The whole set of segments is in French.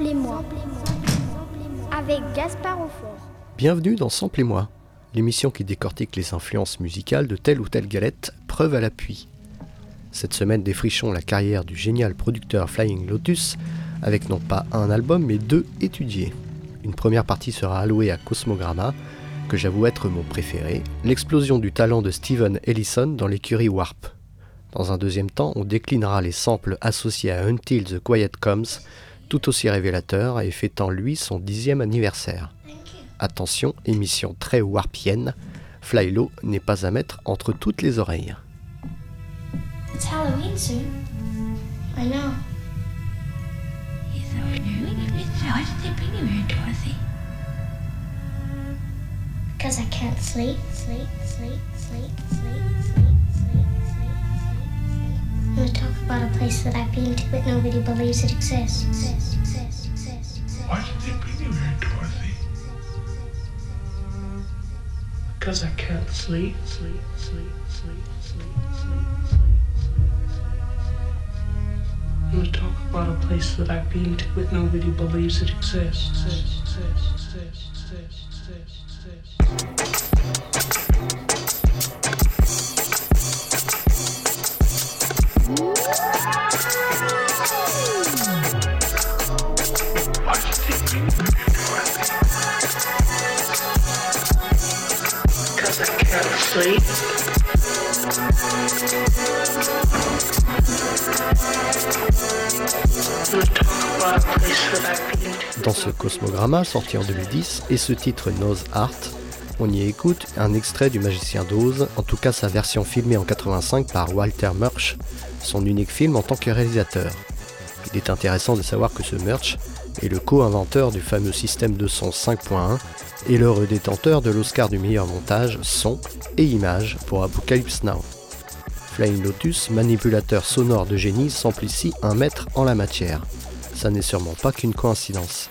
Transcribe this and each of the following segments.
Samplez-moi. Avec Gaspard. Bienvenue dans Sample et moi, l'émission qui décortique les influences musicales de telle ou telle galette, preuve à l'appui. Cette semaine défrichons la carrière du génial producteur Flying Lotus avec non pas un album mais deux étudiés. Une première partie sera allouée à Cosmogramma, que j'avoue être mon préféré, l'explosion du talent de Steven Ellison dans l'écurie Warp. Dans un deuxième temps, on déclinera les samples associés à Until the Quiet Comes, tout aussi révélateur et fêtant lui son dixième anniversaire. Attention, émission très warpienne, Fly Low n'est pas à mettre entre toutes les oreilles. It's Halloween soon. I know. Why did they bring you here, Dorothy? Because I can't sleep, sleep, sleep, sleep, sleep. I'm going to talk about a place that I've been to, but nobody believes it exists. exists, exists, exists. Why did they bring you here, Dorothy? Because I can't sleep, sleep, sleep, sleep, sleep, sleep, sleep, sleep. I'm going to talk about a place that I've been to, but nobody believes it exists. exists, exists, exists. Dans ce Cosmogramma, sorti en 2010, et ce titre Nose Art, on y écoute un extrait du Magicien d'Oz, en tout cas sa version filmée en 85 par Walter Murch, son unique film en tant que réalisateur. Il est intéressant de savoir que ce Murch est le co-inventeur du fameux système de son 5.1 et le redétenteur de l'Oscar du meilleur montage, son et image pour Apocalypse Now. Flying Lotus, manipulateur sonore de génie, sample ici un maître en la matière. Ça n'est sûrement pas qu'une coïncidence.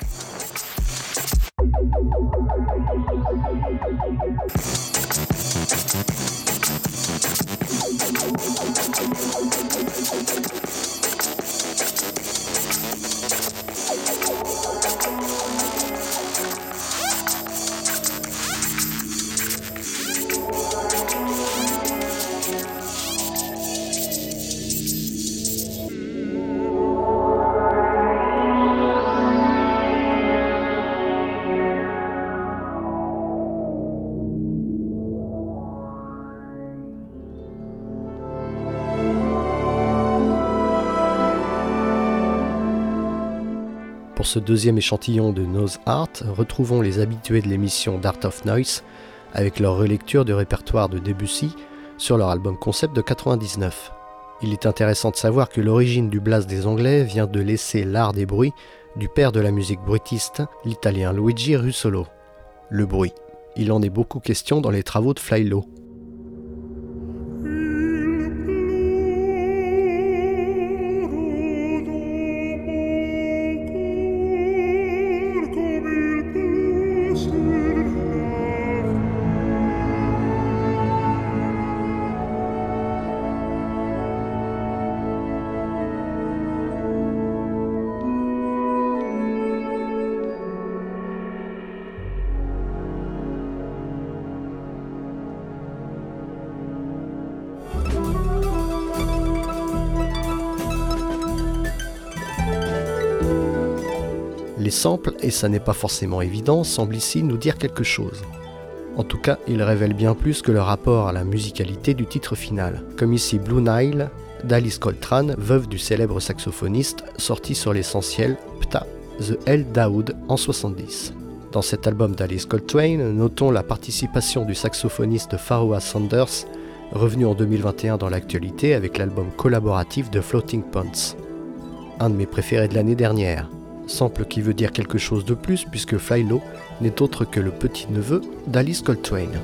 Ce deuxième échantillon de Nose Art, retrouvons les habitués de l'émission d'Art of Noise avec leur relecture du répertoire de Debussy sur leur album concept de 99. Il est intéressant de savoir que l'origine du blast des Anglais vient de laisser l'art des bruits du père de la musique bruitiste, l'italien Luigi Russolo. Le bruit. Il en est beaucoup question dans les travaux de Flylo. Et ça n'est pas forcément évident, semblent ici nous dire quelque chose. En tout cas, ils révèlent bien plus que le rapport à la musicalité du titre final, comme ici Blue Nile, d'Alice Coltrane, veuve du célèbre saxophoniste, sorti sur l'essentiel Pta The El Daoud en 70. Dans cet album d'Alice Coltrane, notons la participation du saxophoniste Pharoah Sanders, revenu en 2021 dans l'actualité avec l'album collaboratif de Floating Points. Un de mes préférés de l'année dernière. Sample qui veut dire quelque chose de plus puisque Fly Low n'est autre que le petit-neveu d'Alice Coltrane.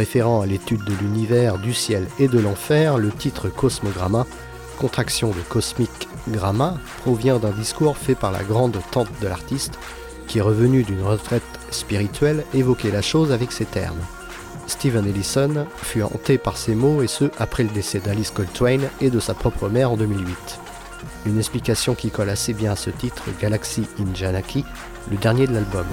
Référant à l'étude de l'univers, du ciel et de l'enfer, le titre Cosmogramma, contraction de cosmique gramma, provient d'un discours fait par la grande tante de l'artiste, qui revenue d'une retraite spirituelle évoquait la chose avec ces termes. Stephen Ellison fut hanté par ces mots et ce après le décès d'Alice Coltrane et de sa propre mère en 2008. Une explication qui colle assez bien à ce titre, Galaxy in Janaki, le dernier de l'album.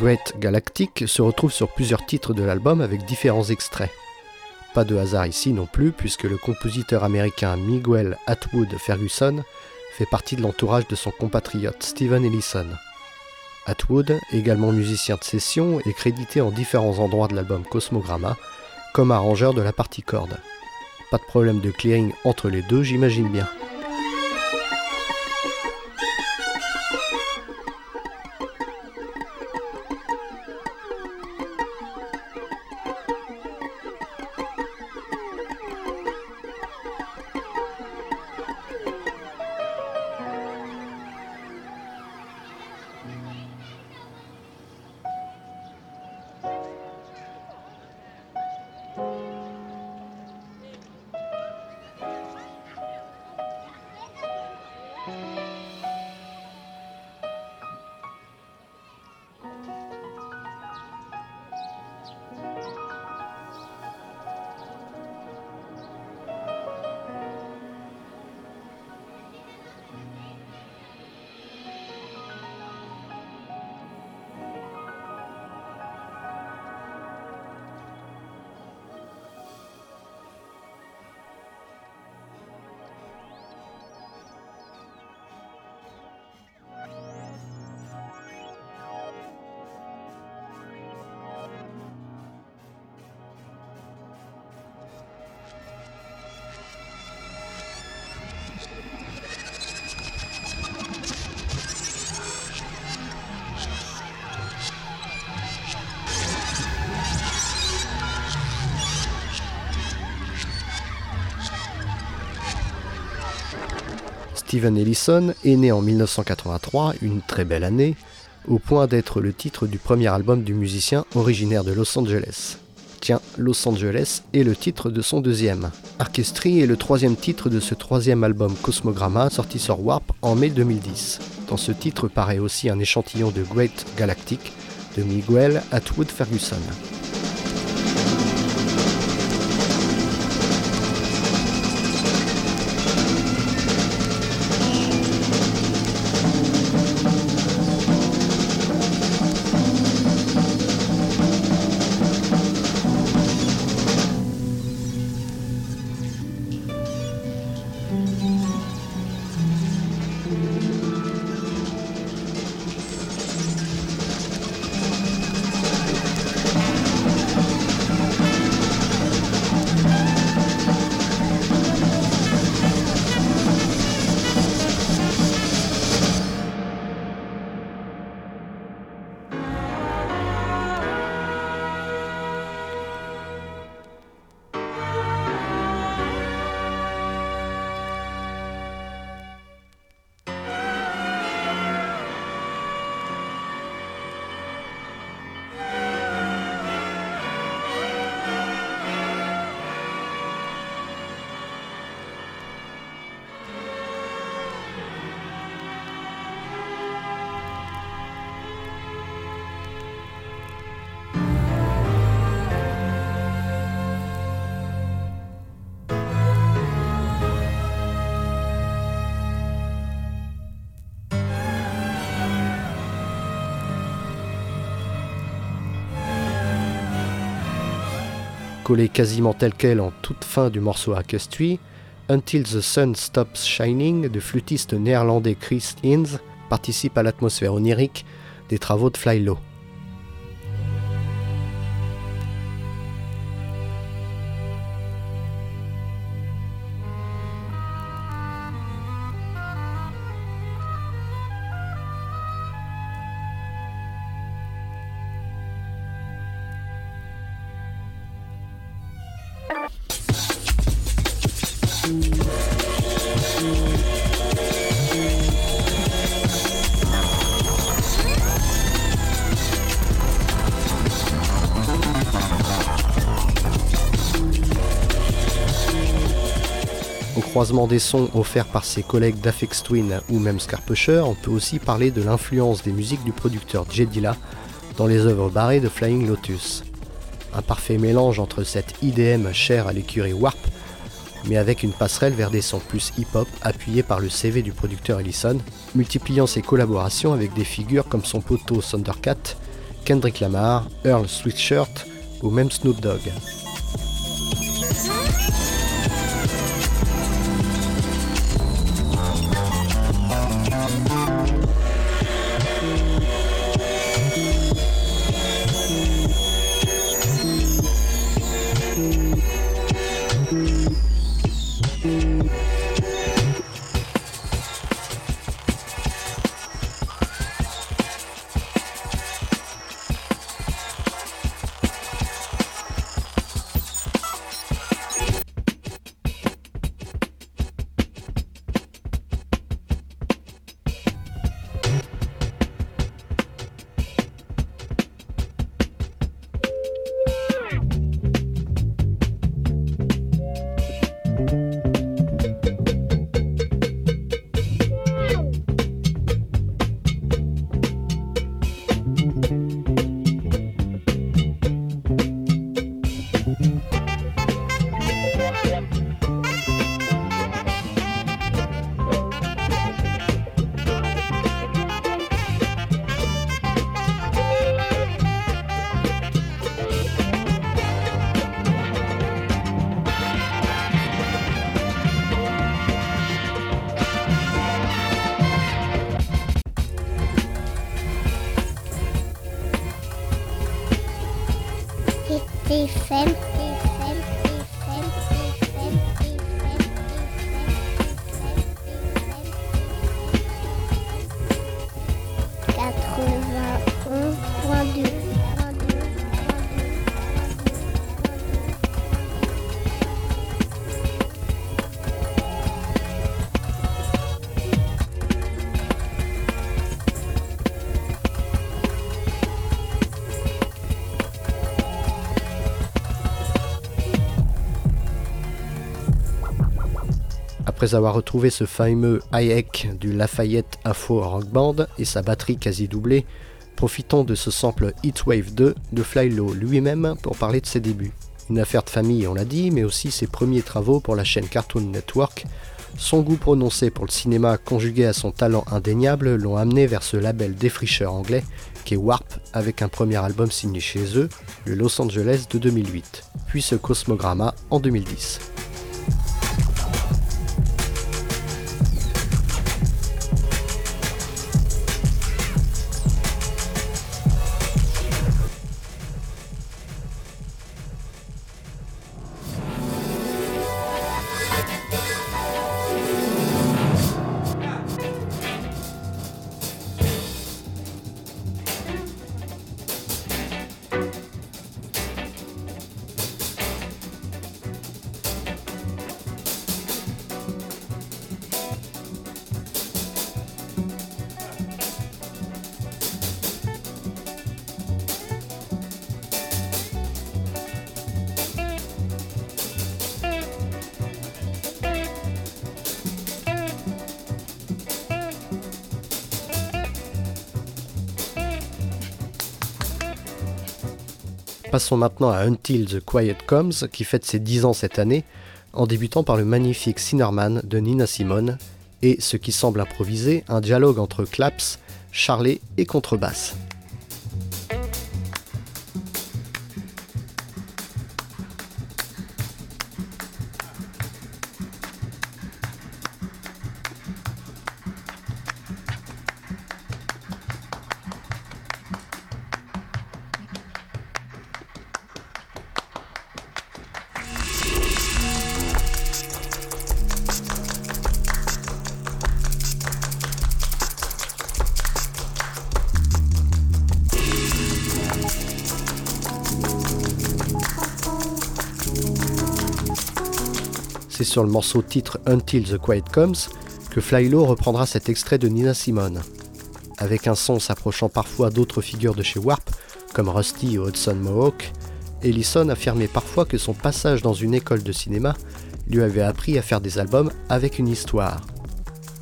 Great Galactic se retrouve sur plusieurs titres de l'album avec différents extraits. Pas de hasard ici non plus, puisque le compositeur américain Miguel Atwood Ferguson fait partie de l'entourage de son compatriote Steven Ellison. Atwood, également musicien de session, est crédité en différents endroits de l'album Cosmogramma comme arrangeur de la partie corde. Pas de problème de clearing entre les deux, j'imagine bien. Steven Ellison est né en 1983, une très belle année, au point d'être le titre du premier album du musicien originaire de Los Angeles. Tiens, Los Angeles est le titre de son deuxième. Archestry est le troisième titre de ce troisième album Cosmogramma sorti sur Warp en mai 2010. Dans ce titre paraît aussi un échantillon de Great Galactic de Miguel Atwood Ferguson. Collé quasiment tel quel en toute fin du morceau Archestry, Until the Sun Stops Shining du flûtiste néerlandais Chris Innes participe à l'atmosphère onirique des travaux de Fly Low. Des sons offerts par ses collègues d'Afex Twin ou même Scarpusher, on peut aussi parler de l'influence des musiques du producteur Jedila dans les œuvres barrées de Flying Lotus. Un parfait mélange entre cette IDM chère à l'écurie Warp, mais avec une passerelle vers des sons plus hip-hop appuyés par le CV du producteur Ellison, multipliant ses collaborations avec des figures comme son poteau Thundercat, Kendrick Lamar, Earl Sweatshirt ou même Snoop Dogg. Après avoir retrouvé ce fameux Hayek du Lafayette Afro Rock Band et sa batterie quasi doublée, profitons de ce sample Heatwave 2 de Flylo lui-même pour parler de ses débuts. Une affaire de famille, on l'a dit, mais aussi ses premiers travaux pour la chaîne Cartoon Network. Son goût prononcé pour le cinéma conjugué à son talent indéniable l'ont amené vers ce label défricheur anglais qu'est Warp avec un premier album signé chez eux, le Los Angeles de 2008, puis ce Cosmogramma en 2010. Passons maintenant à Until the Quiet Comes, qui fête ses 10 ans cette année, en débutant par le magnifique Sinnerman de Nina Simone, et ce qui semble improvisé, un dialogue entre claps, charlet et contrebasse. Sur le morceau titre Until the Quiet Comes que Flylo reprendra cet extrait de Nina Simone. Avec un son s'approchant parfois d'autres figures de chez Warp, comme Rusty ou Hudson Mohawk, Ellison affirmait parfois que son passage dans une école de cinéma lui avait appris à faire des albums avec une histoire.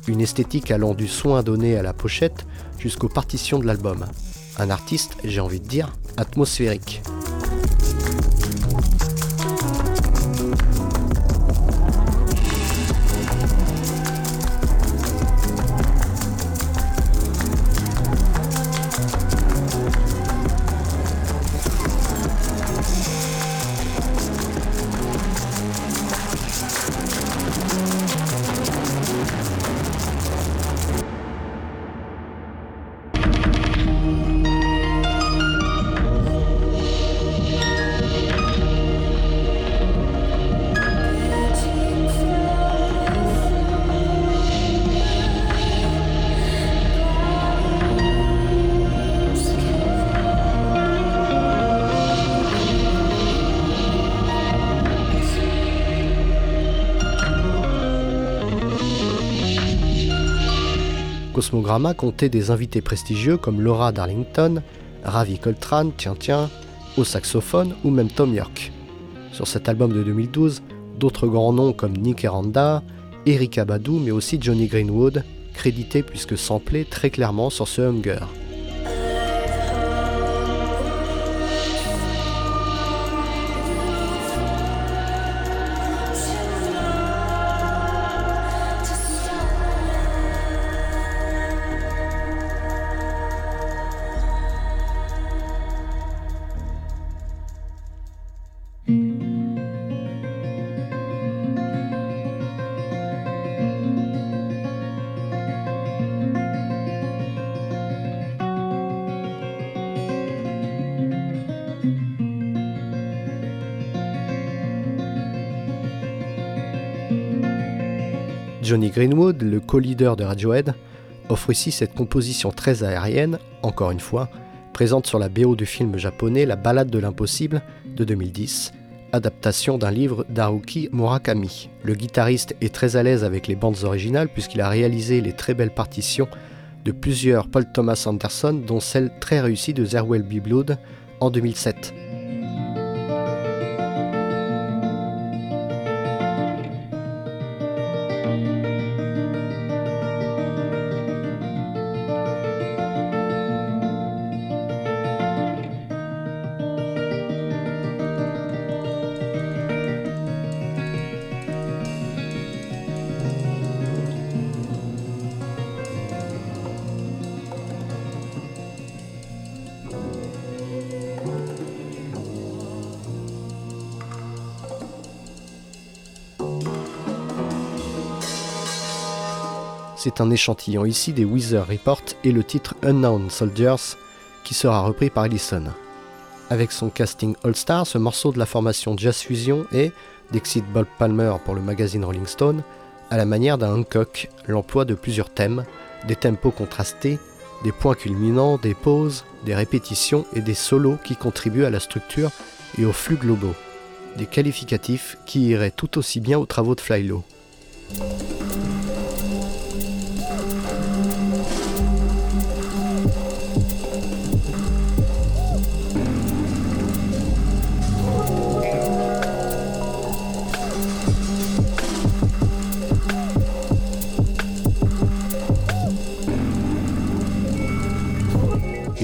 Une esthétique allant du soin donné à la pochette jusqu'aux partitions de l'album. Un artiste, j'ai envie de dire, atmosphérique. Cosmogramma comptait des invités prestigieux comme Laura Darlington, Ravi Coltrane, tiens tiens, au saxophone ou même Tom York. Sur cet album de 2012, d'autres grands noms comme Nick Eranda, Erika Badu mais aussi Johnny Greenwood, crédités puisque samplés très clairement sur ce Hunger. Johnny Greenwood, le co-leader de Radiohead, offre ici cette composition très aérienne, encore une fois, présente sur la BO du film japonais La Ballade de l'impossible de 2010, adaptation d'un livre d'Haruki Murakami. Le guitariste est très à l'aise avec les bandes originales puisqu'il a réalisé les très belles partitions de plusieurs Paul Thomas Anderson, dont celle très réussie de Be Blood en 2007. C'est un échantillon ici des Weezer Report et le titre Unknown Soldiers qui sera repris par Ellison. Avec son casting All-Star, ce morceau de la formation Jazz Fusion est, d'Exit Bob Palmer pour le magazine Rolling Stone, à la manière d'un Hancock, l'emploi de plusieurs thèmes, des tempos contrastés, des points culminants, des pauses, des répétitions et des solos qui contribuent à la structure et aux flux globaux. Des qualificatifs qui iraient tout aussi bien aux travaux de Flylo.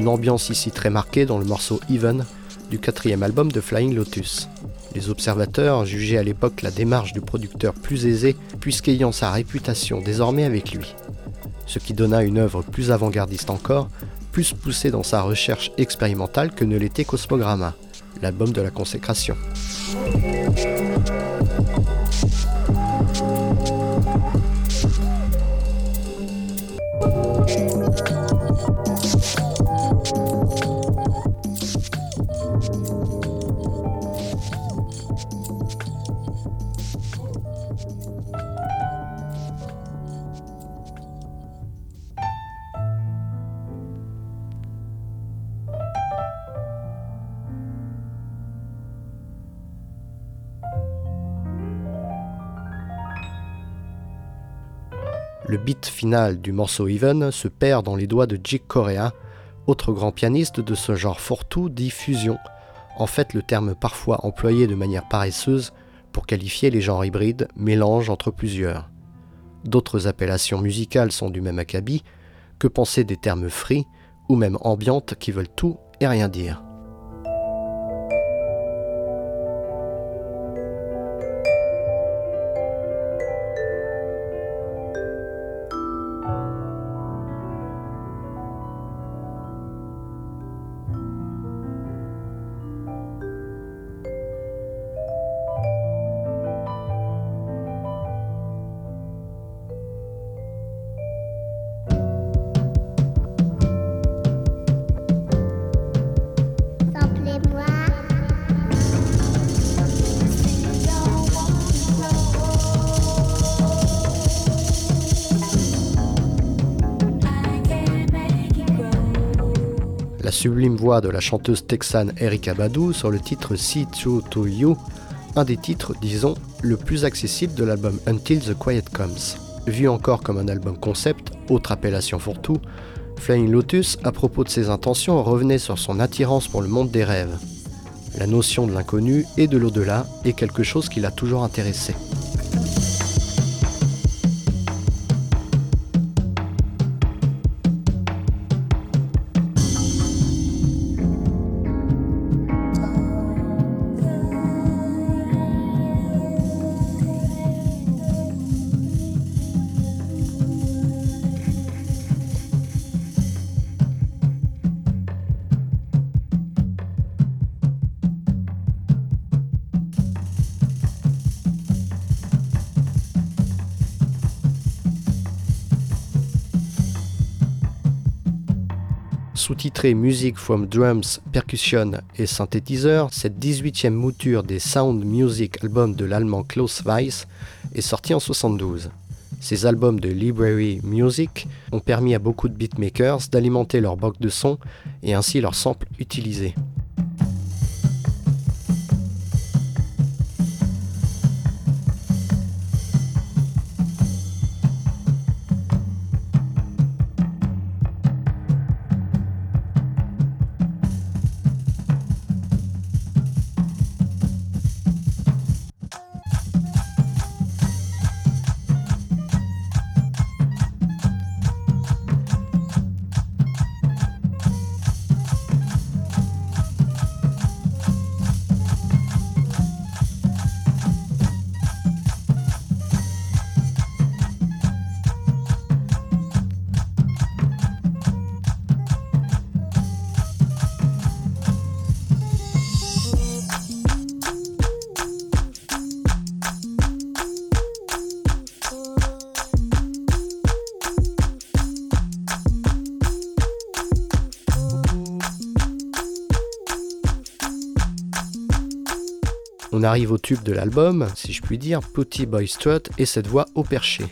Ambiance ici très marquée dans le morceau Even du quatrième album de Flying Lotus. Les observateurs jugeaient à l'époque la démarche du producteur plus aisée puisqu'ayant sa réputation désormais avec lui. Ce qui donna une œuvre plus avant-gardiste encore, plus poussée dans sa recherche expérimentale que ne l'était Cosmogramma, l'album de la consécration. Le beat final du morceau Even se perd dans les doigts de Jig Corea, autre grand pianiste de ce genre fourre-tout dit fusion, en fait le terme parfois employé de manière paresseuse pour qualifier les genres hybrides, mélange entre plusieurs. D'autres appellations musicales sont du même acabit, que penser des termes free ou même ambiantes qui veulent tout et rien dire. Sublime voix de la chanteuse texane Erika Badu sur le titre See to You, un des titres, disons, le plus accessible de l'album Until the Quiet Comes. Vu encore comme un album concept, autre appellation fourre-tout, Flying Lotus, à propos de ses intentions, revenait sur son attirance pour le monde des rêves. La notion de l'inconnu et de l'au-delà est quelque chose qui l'a toujours intéressé. Sous-titré Music from Drums, Percussion et Synthétiseur, cette 18e mouture des Sound Music albums de l'allemand Klaus Weiss est sortie en 72. Ces albums de Library Music ont permis à beaucoup de beatmakers d'alimenter leur box de son et ainsi leurs samples utilisés. Arrive au tube de l'album, si je puis dire, Putty Boy Strut et cette voix au perché.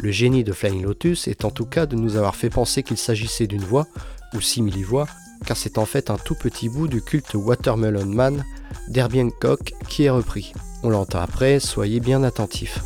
Le génie de Flying Lotus est en tout cas de nous avoir fait penser qu'il s'agissait d'une voix, ou simili-voix, car c'est en fait un tout petit bout du culte Watermelon Man d'Herbie Hancock qui est repris. On l'entend après, soyez bien attentifs.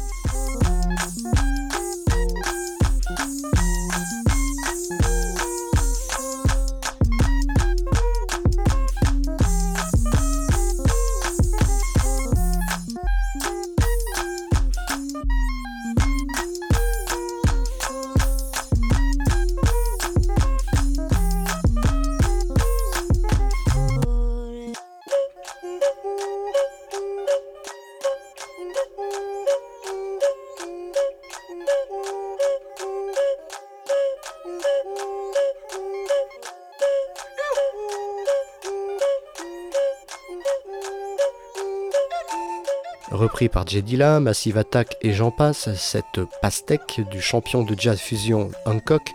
Repris par Jay Dilla, Massive Attack et j'en passe, cette pastèque du champion de jazz fusion Hancock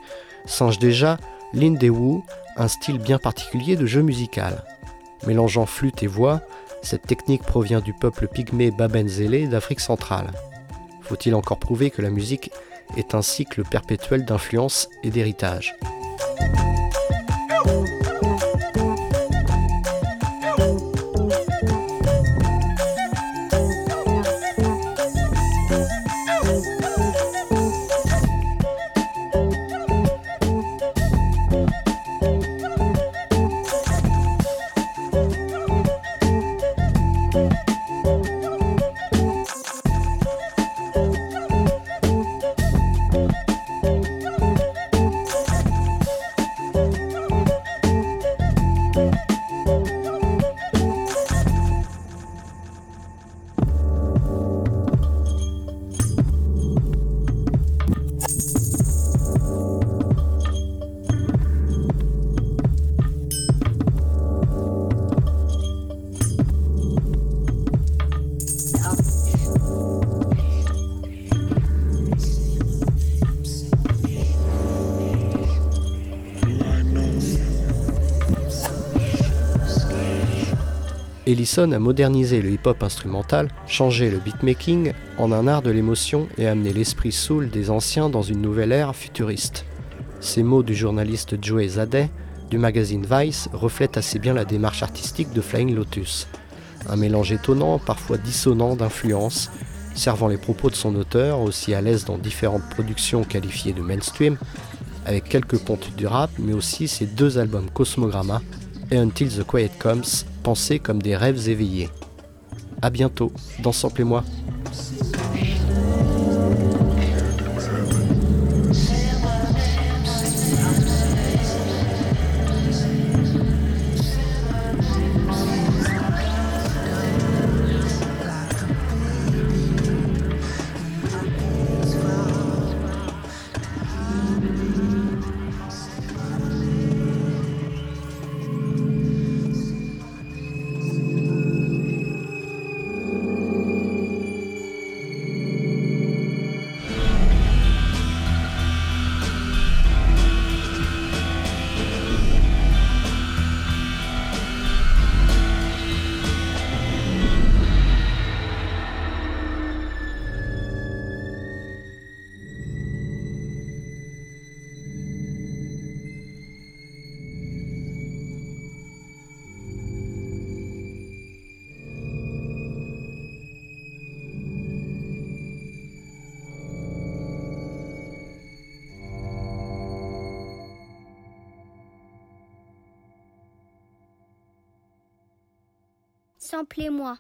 singe déjà l'Indewu, un style bien particulier de jeu musical. Mélangeant flûte et voix, cette technique provient du peuple pygmée Babenzélé d'Afrique centrale. Faut-il encore prouver que la musique est un cycle perpétuel d'influence et d'héritage? Ellison a modernisé le hip-hop instrumental, changé le beatmaking en un art de l'émotion et amené l'esprit soul des anciens dans une nouvelle ère futuriste. Ces mots du journaliste Joey Zadeh du magazine Vice reflètent assez bien la démarche artistique de Flying Lotus. Un mélange étonnant, parfois dissonant d'influences, servant les propos de son auteur, aussi à l'aise dans différentes productions qualifiées de mainstream, avec quelques pontes du rap, mais aussi ses deux albums Cosmogramma et Until the Quiet Comes, comme des rêves éveillés. A bientôt dans Sample et moi. Samplez-moi.